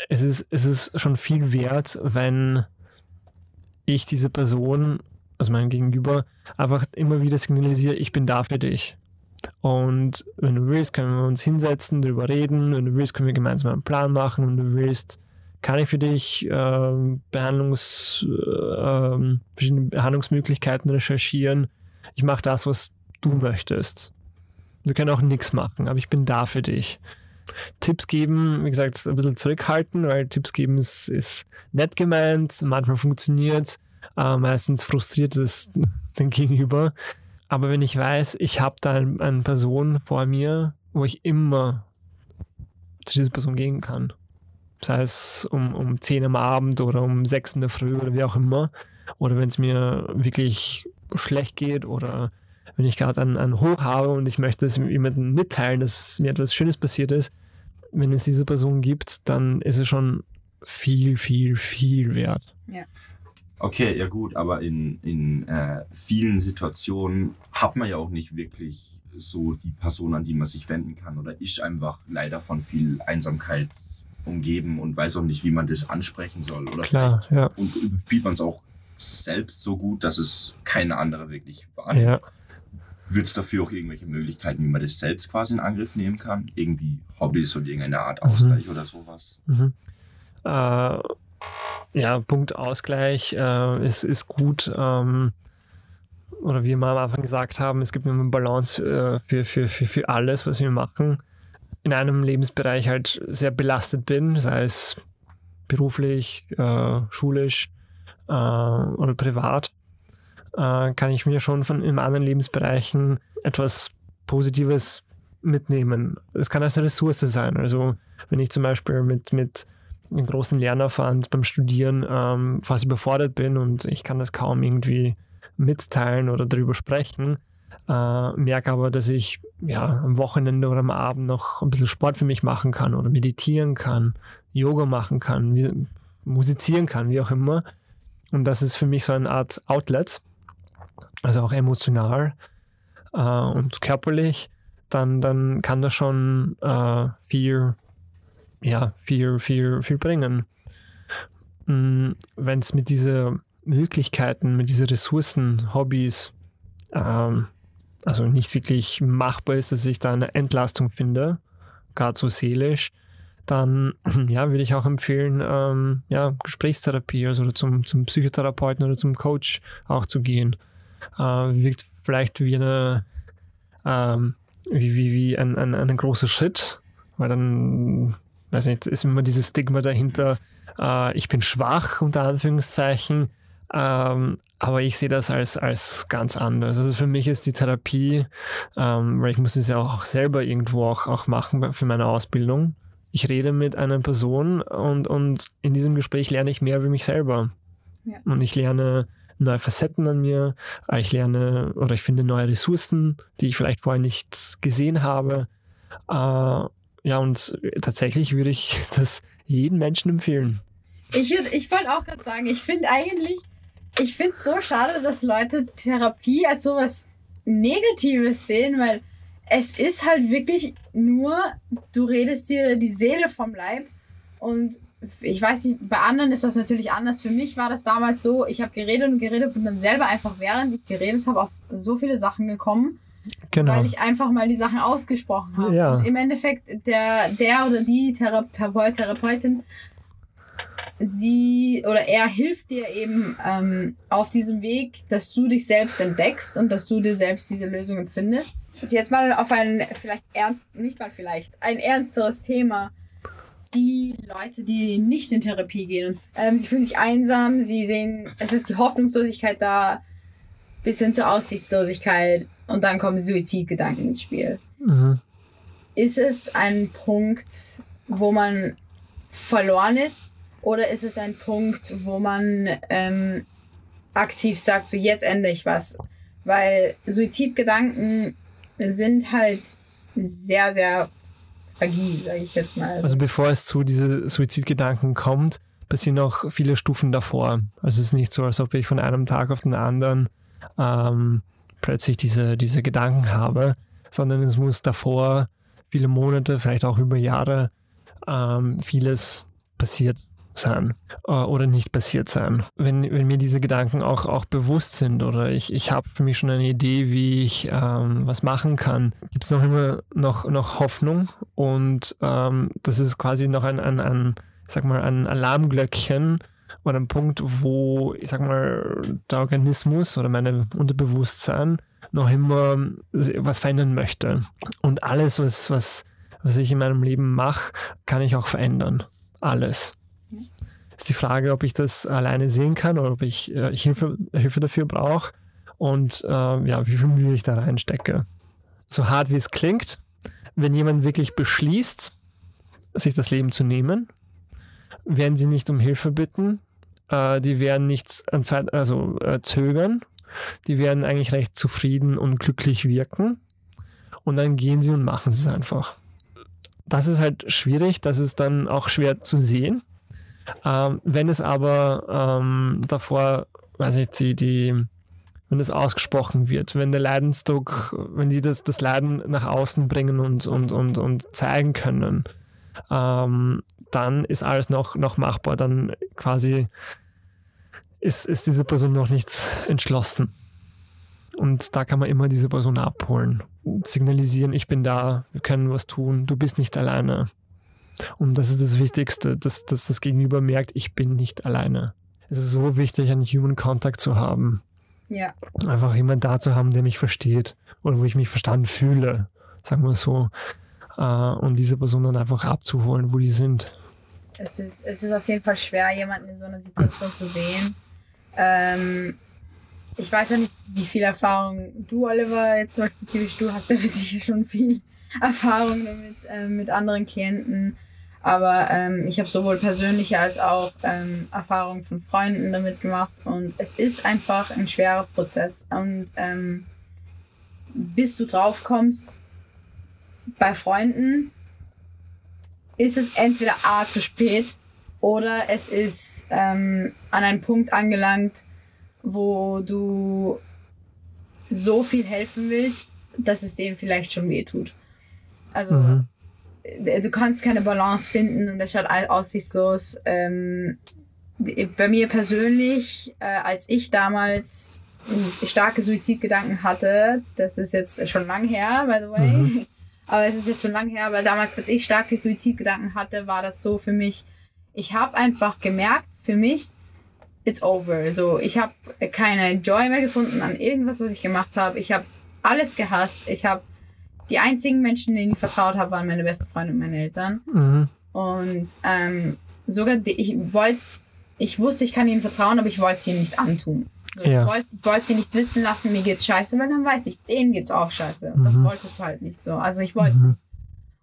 Es ist, es ist schon viel wert, wenn ich diese Person, also mein Gegenüber, einfach immer wieder signalisiere, ich bin da für dich. Und wenn du willst, können wir uns hinsetzen, darüber reden. Wenn du willst, können wir gemeinsam einen Plan machen. Wenn du willst, kann ich für dich ähm, Behandlungs, ähm, verschiedene Behandlungsmöglichkeiten recherchieren. Ich mache das, was du möchtest. Wir können auch nichts machen, aber ich bin da für dich. Tipps geben, wie gesagt, ein bisschen zurückhalten, weil Tipps geben ist, ist nett gemeint, manchmal funktioniert es, äh, meistens frustriert es den Gegenüber. Aber wenn ich weiß, ich habe da ein- eine Person vor mir, wo ich immer zu dieser Person gehen kann, sei es um, um 10 am Abend oder um 6 in der Früh oder wie auch immer, oder wenn es mir wirklich schlecht geht oder wenn ich gerade einen, einen Hoch habe und ich möchte es jemandem mitteilen, dass mir etwas Schönes passiert ist, wenn es diese Person gibt, dann ist es schon viel, viel, viel wert. Okay, ja gut, aber in, in äh, vielen Situationen hat man ja auch nicht wirklich so die Person, an die man sich wenden kann oder ist einfach leider von viel Einsamkeit umgeben und weiß auch nicht, wie man das ansprechen soll. Oder Klar, ja. und überspielt man es auch selbst so gut, dass es keine andere wirklich wahrnimmt. Ja. Wird es dafür auch irgendwelche Möglichkeiten, wie man das selbst quasi in Angriff nehmen kann? Irgendwie Hobbys oder irgendeine Art Ausgleich oder sowas? Mhm. Äh, ja, Punkt Ausgleich äh, ist, ist gut. Ähm, oder wie wir am Anfang gesagt haben, es gibt eine Balance äh, für, für, für, für alles, was wir machen. In einem Lebensbereich halt sehr belastet bin, sei es beruflich, äh, schulisch äh, oder privat, äh, kann ich mir schon von in anderen Lebensbereichen etwas Positives mitnehmen. Es kann als Ressource sein. Also wenn ich zum Beispiel mit, mit einem großen Lernaufwand beim Studieren ähm, fast überfordert bin und ich kann das kaum irgendwie mitteilen oder darüber sprechen, äh, merke aber, dass ich ja am Wochenende oder am Abend noch ein bisschen Sport für mich machen kann oder meditieren kann, Yoga machen kann, wie, musizieren kann, wie auch immer. Und das ist für mich so eine Art Outlet, also auch emotional äh, und körperlich, dann, dann kann das schon äh, viel, ja, viel, viel, viel bringen. Mm, Wenn es mit diesen Möglichkeiten, mit diesen Ressourcen, Hobbys, ähm, also nicht wirklich machbar ist, dass ich da eine Entlastung finde, gerade so seelisch, dann ja, würde ich auch empfehlen, ähm, ja, Gesprächstherapie, also zum, zum Psychotherapeuten oder zum Coach auch zu gehen. Äh, wirkt vielleicht wie eine ähm, wie, wie, wie ein, ein, ein großer Schritt, weil dann, weiß nicht, ist immer dieses Stigma dahinter, äh, ich bin schwach, unter Anführungszeichen, ähm, aber ich sehe das als, als ganz anders. Also für mich ist die Therapie, ähm, weil ich muss es ja auch selber irgendwo auch, auch machen für meine Ausbildung. Ich rede mit einer Person und, und in diesem Gespräch lerne ich mehr über mich selber. Ja. Und ich lerne neue Facetten an mir, äh, ich lerne oder ich finde neue Ressourcen, die ich vielleicht vorher nicht gesehen habe. Äh, ja, und tatsächlich würde ich das jedem Menschen empfehlen. Ich, ich wollte auch gerade sagen, ich finde eigentlich, ich finde es so schade, dass Leute Therapie als sowas Negatives sehen, weil es ist halt wirklich nur, du redest dir die Seele vom Leib und ich weiß nicht, bei anderen ist das natürlich anders. Für mich war das damals so, ich habe geredet und geredet und dann selber einfach, während ich geredet habe, auf so viele Sachen gekommen, Genau. weil ich einfach mal die Sachen ausgesprochen habe. Ja. Und im Endeffekt, der, der oder die Thera Therapeut, Therapeutin, sie oder er hilft dir eben ähm, auf diesem Weg, dass du dich selbst entdeckst und dass du dir selbst diese Lösungen findest. Das ist jetzt mal auf ein vielleicht ernst, nicht mal vielleicht, ein ernsteres Thema. Die Leute, die nicht in Therapie gehen und ähm, sie fühlen sich einsam, sie sehen, es ist die Hoffnungslosigkeit da, bis hin zur Aussichtslosigkeit und dann kommen Suizidgedanken ins Spiel. Mhm. Ist es ein Punkt, wo man verloren ist? Oder ist es ein Punkt, wo man ähm, aktiv sagt, so jetzt ändere ich was? Weil Suizidgedanken sind halt sehr, sehr fragil, sage ich jetzt mal. Also bevor es zu diesen Suizidgedanken kommt, passieren noch viele Stufen davor. Also es ist nicht so, als ob ich von einem Tag auf den anderen ähm, plötzlich diese, diese Gedanken habe, sondern es muss davor viele Monate, vielleicht auch über Jahre, ähm, vieles passiert sein äh, oder nicht passiert sein. Wenn, wenn mir diese Gedanken auch, auch bewusst sind oder ich, ich habe für mich schon eine Idee, wie ich ähm, was machen kann, gibt es noch immer noch, noch Hoffnung und ähm, das ist quasi noch ein, ein, ein, sag mal, ein Alarmglöckchen oder ein Punkt, wo, ich sag mal, der Organismus oder mein Unterbewusstsein noch immer was verändern möchte. Und alles, was, was, was ich in meinem Leben mache, kann ich auch verändern. Alles. Ist die Frage, ob ich das alleine sehen kann oder ob ich, äh, Hilfe, Hilfe dafür brauche und äh, ja, wie viel Mühe ich da reinstecke. So hart wie es klingt, wenn jemand wirklich beschließt, sich das Leben zu nehmen, werden sie nicht um Hilfe bitten, äh, die werden nichts an Zeit, also äh, zögern, die werden eigentlich recht zufrieden und glücklich wirken und dann gehen sie und machen es einfach. Das ist halt schwierig, das ist dann auch schwer zu sehen. Ähm, wenn es aber ähm, davor, weiß ich, die, die, wenn es ausgesprochen wird, wenn der Leidensdruck, wenn die das, das Leiden nach außen bringen und, und, und, und zeigen können, ähm, dann ist alles noch, noch machbar. Dann quasi, ist, ist diese Person noch nicht entschlossen. Und da kann man immer diese Person abholen, signalisieren, ich bin da, wir können was tun, du bist nicht alleine. Und das ist das Wichtigste, dass, dass das Gegenüber merkt, ich bin nicht alleine. Es ist so wichtig, einen Human Contact zu haben. Ja. Einfach jemand da zu haben, der mich versteht oder wo ich mich verstanden fühle, sagen wir so. Äh, und diese Person dann einfach abzuholen, wo die sind. Es ist, es ist auf jeden Fall schwer, jemanden in so einer Situation zu sehen. Ähm, ich weiß ja nicht, wie viel Erfahrung du, Oliver, jetzt spezifisch du hast ja sicher schon viel Erfahrung damit äh, mit anderen Klienten. Aber ähm, ich habe sowohl persönliche als auch ähm, Erfahrungen von Freunden damit gemacht. Und es ist einfach ein schwerer Prozess. Und ähm, bis du drauf kommst, bei Freunden ist es entweder A zu spät oder es ist ähm, an einen Punkt angelangt, wo du so viel helfen willst, dass es denen vielleicht schon weh tut. Also mhm. Du kannst keine Balance finden und das schaut aussichtslos. Ähm, bei mir persönlich, äh, als ich damals starke Suizidgedanken hatte, das ist jetzt schon lang her, by the way, mhm. aber es ist jetzt schon lang her, weil damals, als ich starke Suizidgedanken hatte, war das so für mich, ich habe einfach gemerkt, für mich, it's over. So, ich habe keine Joy mehr gefunden an irgendwas, was ich gemacht habe. Ich habe alles gehasst. Ich habe die einzigen Menschen, denen ich vertraut habe, waren meine besten Freunde und meine Eltern. Mhm. Und ähm, sogar die, ich wollte ich wusste, ich kann ihnen vertrauen, aber ich wollte sie nicht antun. So, ja. Ich wollte wollt sie nicht wissen lassen, mir geht's scheiße, weil dann weiß ich, denen geht's auch scheiße. Mhm. das wolltest du halt nicht so. Also ich wollte es mhm. nicht.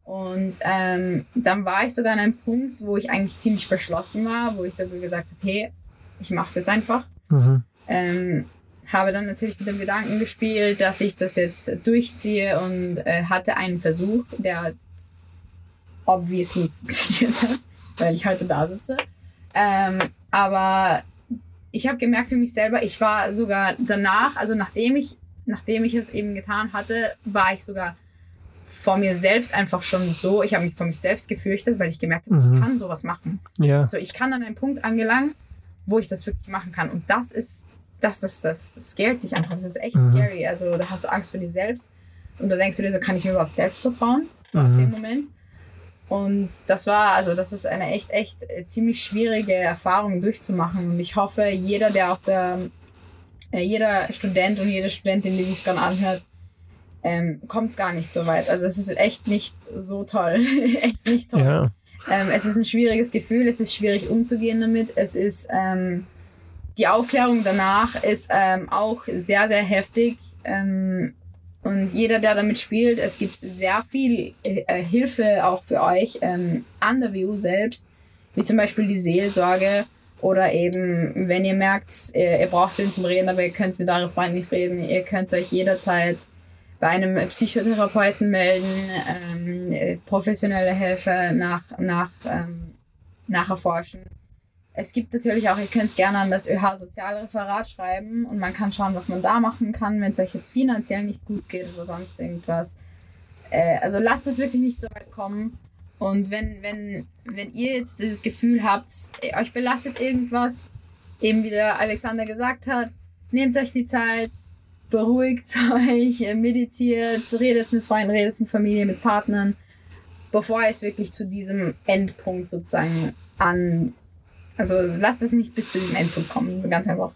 Und ähm, dann war ich sogar an einem Punkt, wo ich eigentlich ziemlich beschlossen war, wo ich sogar gesagt habe, hey, ich mache es jetzt einfach. Mhm. Ähm, habe dann natürlich mit dem Gedanken gespielt, dass ich das jetzt durchziehe und äh, hatte einen Versuch, der obviously funktioniert hat, weil ich heute da sitze. Ähm, aber ich habe gemerkt für mich selber, ich war sogar danach, also nachdem ich, nachdem ich es eben getan hatte, war ich sogar vor mir selbst einfach schon so, ich habe mich vor mich selbst gefürchtet, weil ich gemerkt habe, mhm. ich kann sowas machen. Ja. So, ich kann an einen Punkt angelangen, wo ich das wirklich machen kann. Und das ist, das, das, das scared dich einfach. Das ist echt mhm. scary. Also da hast du Angst vor dir selbst. Und da denkst du dir so, kann ich mir überhaupt selbst vertrauen? So mhm. ab dem Moment. Und das war, also das ist eine echt, echt äh, ziemlich schwierige Erfahrung durchzumachen. Und ich hoffe, jeder, der auch da, äh, jeder Student und jede Studentin, die sich gerade anhört, ähm, kommt es gar nicht so weit. Also es ist echt nicht so toll. echt nicht toll. Ja. Ähm, es ist ein schwieriges Gefühl, es ist schwierig umzugehen damit. Es ist ähm, die Aufklärung danach ist ähm, auch sehr, sehr heftig. Ähm, und jeder, der damit spielt, es gibt sehr viel äh, Hilfe auch für euch ähm, an der WU selbst, wie zum Beispiel die Seelsorge oder eben, wenn ihr merkt, ihr, ihr braucht sie zum Reden, aber ihr könnt mit euren Freunden nicht reden, ihr könnt euch jederzeit bei einem Psychotherapeuten melden, ähm, professionelle Hilfe nach, nach, ähm, nacherforschen. Es gibt natürlich auch, ihr könnt es gerne an das ÖH-Sozialreferat schreiben und man kann schauen, was man da machen kann, wenn es euch jetzt finanziell nicht gut geht oder sonst irgendwas. Äh, also lasst es wirklich nicht so weit kommen. Und wenn, wenn, wenn ihr jetzt dieses Gefühl habt, euch belastet irgendwas, eben wie der Alexander gesagt hat, nehmt euch die Zeit, beruhigt euch, meditiert, redet mit Freunden, redet mit Familie, mit Partnern, bevor es wirklich zu diesem Endpunkt sozusagen an. Also lasst es nicht bis zu diesem Endpunkt kommen. Ganz einfach.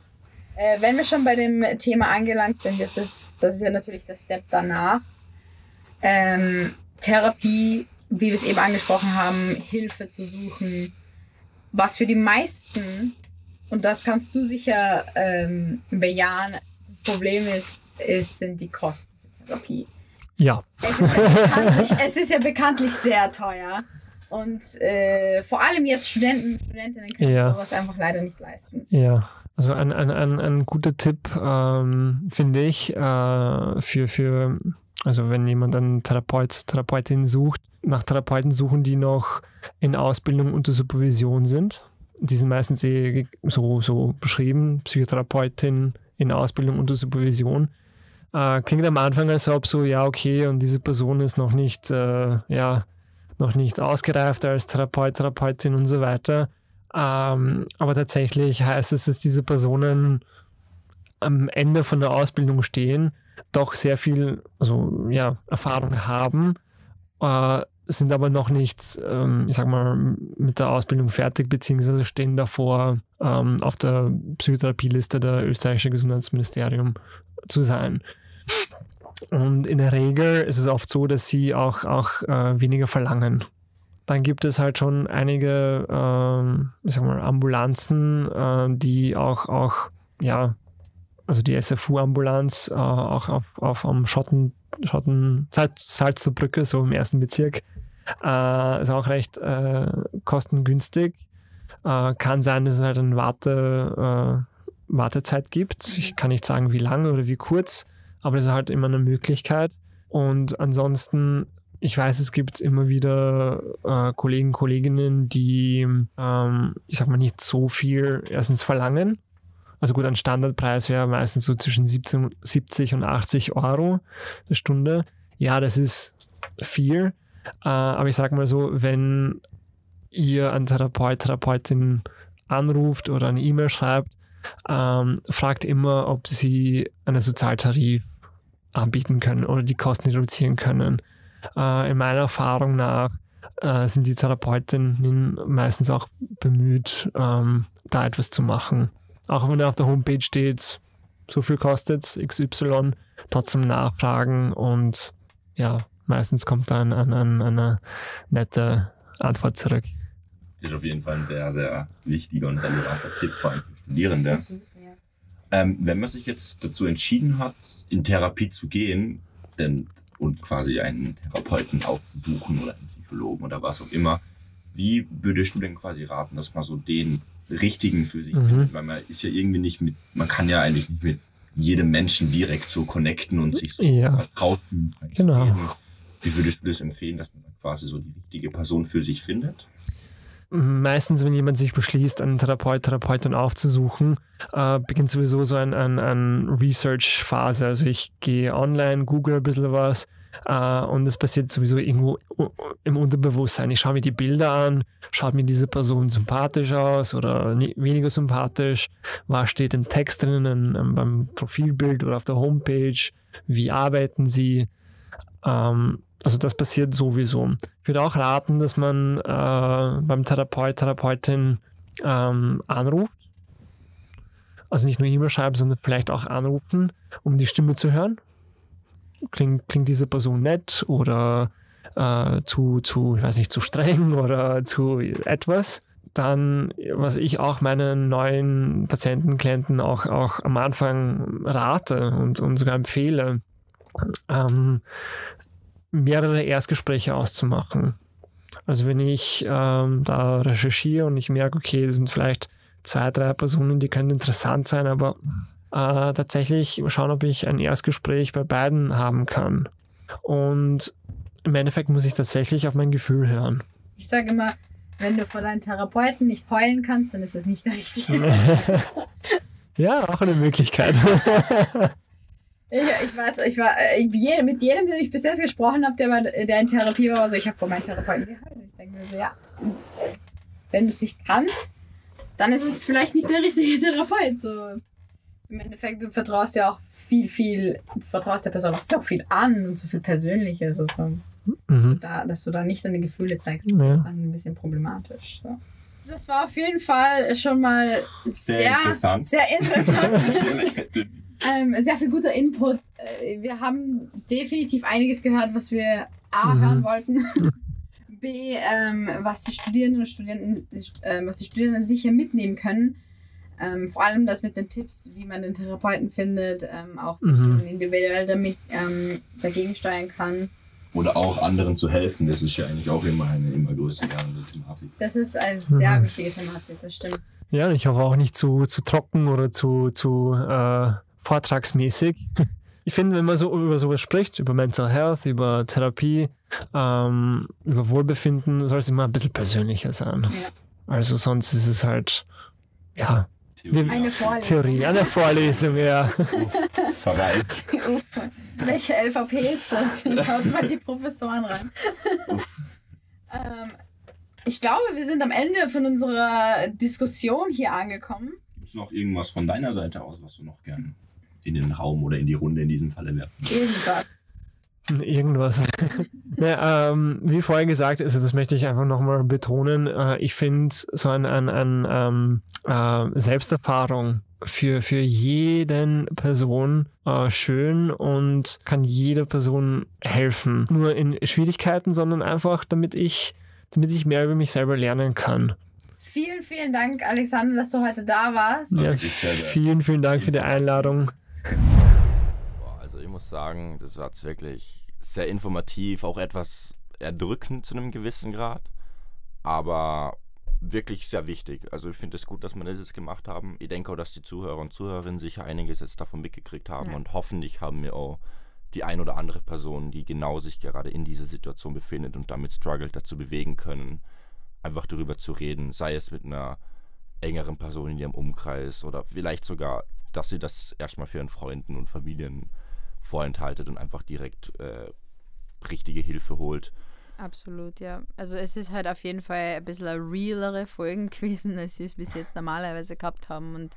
Äh, wenn wir schon bei dem Thema angelangt sind, jetzt ist das ist ja natürlich der Step danach. Ähm, Therapie, wie wir es eben angesprochen haben, Hilfe zu suchen, was für die meisten, und das kannst du sicher ähm, bejahen, Problem ist, ist sind die Kosten für Therapie. Ja. Es ist ja, es ist ja bekanntlich sehr teuer. Und äh, vor allem jetzt Studenten und Studentinnen können ja. sowas einfach leider nicht leisten. Ja. Also ein, ein, ein, ein guter Tipp, ähm, finde ich, äh, für, für, also wenn jemand einen Therapeut, Therapeutin sucht, nach Therapeuten suchen, die noch in Ausbildung unter Supervision sind. Die sind meistens eh so, so beschrieben, Psychotherapeutin, in Ausbildung unter Supervision. Äh, klingt am Anfang, als ob so, ja, okay, und diese Person ist noch nicht, äh, ja, noch nicht ausgereift als Therapeut, Therapeutin und so weiter. Ähm, aber tatsächlich heißt es, dass diese Personen am Ende von der Ausbildung stehen, doch sehr viel also, ja, Erfahrung haben, äh, sind aber noch nicht, ähm, ich sag mal, mit der Ausbildung fertig, beziehungsweise stehen davor, ähm, auf der Psychotherapieliste der österreichischen Gesundheitsministerium zu sein. Und in der Regel ist es oft so, dass sie auch, auch äh, weniger verlangen. Dann gibt es halt schon einige, äh, ich sag mal, Ambulanzen, äh, die auch, auch, ja, also die SFU-Ambulanz, äh, auch auf, auf am Schotten, Schotten Salz, Salzerbrücke, so im ersten Bezirk, äh, ist auch recht äh, kostengünstig. kann sein, dass es halt eine Warte, Wartezeit gibt. Ich kann nicht sagen, wie lange oder wie kurz aber das ist halt immer eine Möglichkeit. Und ansonsten, ich weiß, es gibt immer wieder äh, Kollegen, Kolleginnen, die, ähm, ich sag mal, nicht so viel erstens verlangen. Also gut, ein Standardpreis wäre meistens so zwischen 17, 70 und 80 Euro die Stunde. Ja, das ist viel. Äh, aber ich sag mal so, wenn ihr einen Therapeut, Therapeutin anruft oder eine E-Mail schreibt, ähm, fragt immer, ob sie einen Sozialtarif anbieten können oder die Kosten reduzieren können. Äh, in meiner Erfahrung nach äh, sind die Therapeutinnen meistens auch bemüht, ähm, da etwas zu machen. Auch wenn er auf der Homepage steht, so viel kostet XY, trotzdem nachfragen und ja, meistens kommt dann ein, ein, eine nette Antwort zurück. Das ist auf jeden Fall ein sehr, sehr wichtiger und relevanter Tipp, vor allem für Studierende. Ähm, wenn man sich jetzt dazu entschieden hat, in Therapie zu gehen, denn und quasi einen Therapeuten aufzusuchen oder einen Psychologen oder was auch immer, wie würdest du denn quasi raten, dass man so den richtigen für sich mhm. findet? Weil man ist ja irgendwie nicht mit, man kann ja eigentlich nicht mit jedem Menschen direkt so connecten und sich so ja. vertraut fühlen. Genau. Wie würdest du das empfehlen, dass man quasi so die richtige Person für sich findet? Meistens, wenn jemand sich beschließt, einen Therapeut, Therapeutin aufzusuchen, äh, beginnt sowieso so eine ein, ein Research-Phase. Also ich gehe online, google ein bisschen was äh, und es passiert sowieso irgendwo im Unterbewusstsein. Ich schaue mir die Bilder an, schaut mir diese Person sympathisch aus oder weniger sympathisch, was steht im Text drinnen, beim Profilbild oder auf der Homepage, wie arbeiten sie. Ähm, also das passiert sowieso. Ich würde auch raten, dass man äh, beim Therapeut, Therapeutin ähm, anruft. Also nicht nur E-Mail schreiben, sondern vielleicht auch anrufen, um die Stimme zu hören. Klingt, klingt diese Person nett oder äh, zu, zu, ich weiß nicht, zu streng oder zu etwas. Dann, was ich auch meinen neuen Patienten, Klienten auch, auch am Anfang rate und, und sogar empfehle, ähm, mehrere Erstgespräche auszumachen. Also wenn ich ähm, da recherchiere und ich merke, okay, es sind vielleicht zwei, drei Personen, die können interessant sein, aber äh, tatsächlich schauen, ob ich ein Erstgespräch bei beiden haben kann. Und im Endeffekt muss ich tatsächlich auf mein Gefühl hören. Ich sage immer, wenn du vor deinen Therapeuten nicht heulen kannst, dann ist das nicht der richtige. ja, auch eine Möglichkeit. Ich, ich weiß, ich war äh, ich, mit jedem, der ich bis jetzt gesprochen habe, der, der in Therapie war, war so, ich habe vor meinen Therapeuten geheult. Ich denke mir so, ja, wenn du es nicht kannst, dann ist es vielleicht nicht der richtige Therapeut. So. Im Endeffekt, du vertraust ja auch viel, viel, du vertraust der Person auch so viel an und so viel Persönliches. Also, mhm. dass, du da, dass du da nicht deine Gefühle zeigst, das ja. ist dann ein bisschen problematisch. So. Das war auf jeden Fall schon mal sehr, sehr interessant. Sehr interessant. Ähm, sehr viel guter Input. Äh, wir haben definitiv einiges gehört, was wir A mhm. hören wollten. B, ähm, was die Studierenden und Studenten, äh, was die Studierenden sicher mitnehmen können. Ähm, vor allem das mit den Tipps, wie man den Therapeuten findet, ähm, auch Tipps, mhm. wie man individuell damit ähm, dagegen steuern kann. Oder auch anderen zu helfen, das ist ja eigentlich auch immer eine immer größere Thematik. Das ist eine sehr mhm. wichtige Thematik, das stimmt. Ja, ich hoffe auch nicht zu, zu trocken oder zu, zu äh vortragsmäßig. Ich finde, wenn man so über sowas spricht, über Mental Health, über Therapie, ähm, über Wohlbefinden, soll es immer ein bisschen persönlicher sein. Ja. Also sonst ist es halt, ja. Theorie. Eine Vorlesung. Theorie, eine Vorlesung, ja. Verreist. Welche LVP ist das? Schaut mal die Professoren rein. ähm, Ich glaube, wir sind am Ende von unserer Diskussion hier angekommen. Gibt es noch irgendwas von deiner Seite aus, was du noch gern in den Raum oder in die Runde in diesem Falle werfen Irgendwas. Irgendwas. naja, ähm, wie vorher gesagt, also das möchte ich einfach nochmal betonen. Äh, ich finde so ein, ein, ein ähm, äh, Selbsterfahrung für, für jeden Person äh, schön und kann jeder Person helfen. Nur in Schwierigkeiten, sondern einfach, damit ich, damit ich mehr über mich selber lernen kann. Vielen, vielen Dank, Alexander, dass du heute da warst. Ja, vielen, vielen Dank für die Einladung ich muss sagen, das war jetzt wirklich sehr informativ, auch etwas erdrückend zu einem gewissen Grad, aber wirklich sehr wichtig. Also ich finde es gut, dass wir das jetzt gemacht haben. Ich denke auch, dass die Zuhörer und Zuhörerinnen sicher einiges jetzt davon mitgekriegt haben ja. und hoffentlich haben wir auch die ein oder andere Person, die genau sich gerade in dieser Situation befindet und damit struggelt, dazu bewegen können, einfach darüber zu reden, sei es mit einer engeren Person in ihrem Umkreis oder vielleicht sogar, dass sie das erstmal für ihren Freunden und Familien vorenthaltet und einfach direkt äh, richtige Hilfe holt. Absolut, ja. Also es ist halt auf jeden Fall ein bisschen realere Folgen gewesen, als wir es bis jetzt normalerweise gehabt haben und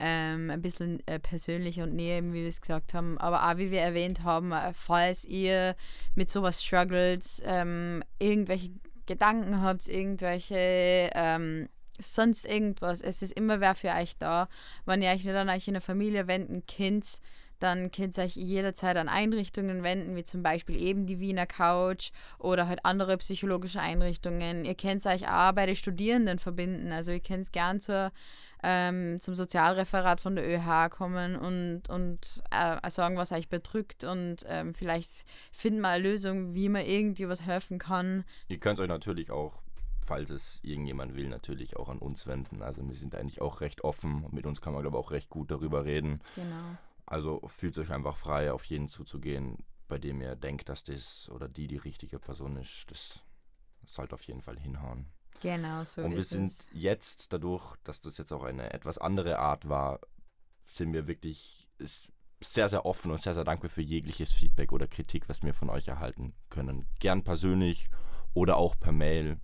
ähm, ein bisschen äh, persönlicher und näher, wie wir es gesagt haben. Aber auch wie wir erwähnt haben, äh, falls ihr mit sowas struggelt, ähm, irgendwelche Gedanken habt, irgendwelche ähm, sonst irgendwas, es ist immer wer für euch da. Wenn ihr euch nicht an euch in der Familie wenden könnt, dann könnt ihr euch jederzeit an Einrichtungen wenden, wie zum Beispiel eben die Wiener Couch oder halt andere psychologische Einrichtungen. Ihr könnt euch auch bei den Studierenden verbinden. Also ihr könnt gern zur, ähm, zum Sozialreferat von der ÖH kommen und, und äh, sagen, was euch bedrückt und ähm, vielleicht finden wir eine Lösung, wie man irgendwie was helfen kann. Ihr könnt euch natürlich auch falls es irgendjemand will, natürlich auch an uns wenden. Also wir sind eigentlich auch recht offen und mit uns kann man, glaube ich, auch recht gut darüber reden. Genau. Also fühlt euch einfach frei, auf jeden zuzugehen, bei dem ihr denkt, dass das oder die die richtige Person ist. Das sollte auf jeden Fall hinhauen. Genau, so Und wir sind es. jetzt, dadurch, dass das jetzt auch eine etwas andere Art war, sind wir wirklich sehr, sehr offen und sehr, sehr dankbar für jegliches Feedback oder Kritik, was wir von euch erhalten können. Gern persönlich oder auch per Mail.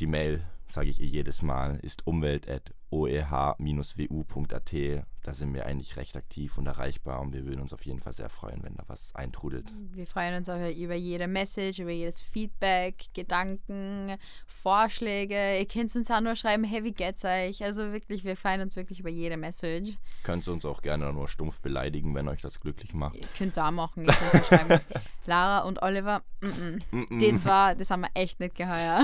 Die Mail, sage ich ihr jedes Mal, ist umwelt.umwelt oeh-wu.at. Da sind wir eigentlich recht aktiv und erreichbar und wir würden uns auf jeden Fall sehr freuen, wenn da was eintrudelt. Wir freuen uns auch über jede Message, über jedes Feedback, Gedanken, Vorschläge. Ihr könnt uns auch nur schreiben, hey, wie geht's euch? Also wirklich, wir freuen uns wirklich über jede Message. Könnt ihr uns auch gerne nur stumpf beleidigen, wenn euch das glücklich macht. Ihr könnt es auch machen. Ihr könnt schreiben, Lara und Oliver, mm -mm. Mm die zwei, das haben wir echt nicht geheuer.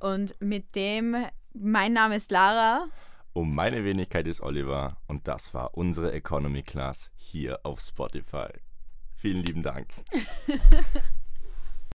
und mit dem mein Name ist Lara. Und meine Wenigkeit ist Oliver. Und das war unsere Economy Class hier auf Spotify. Vielen lieben Dank.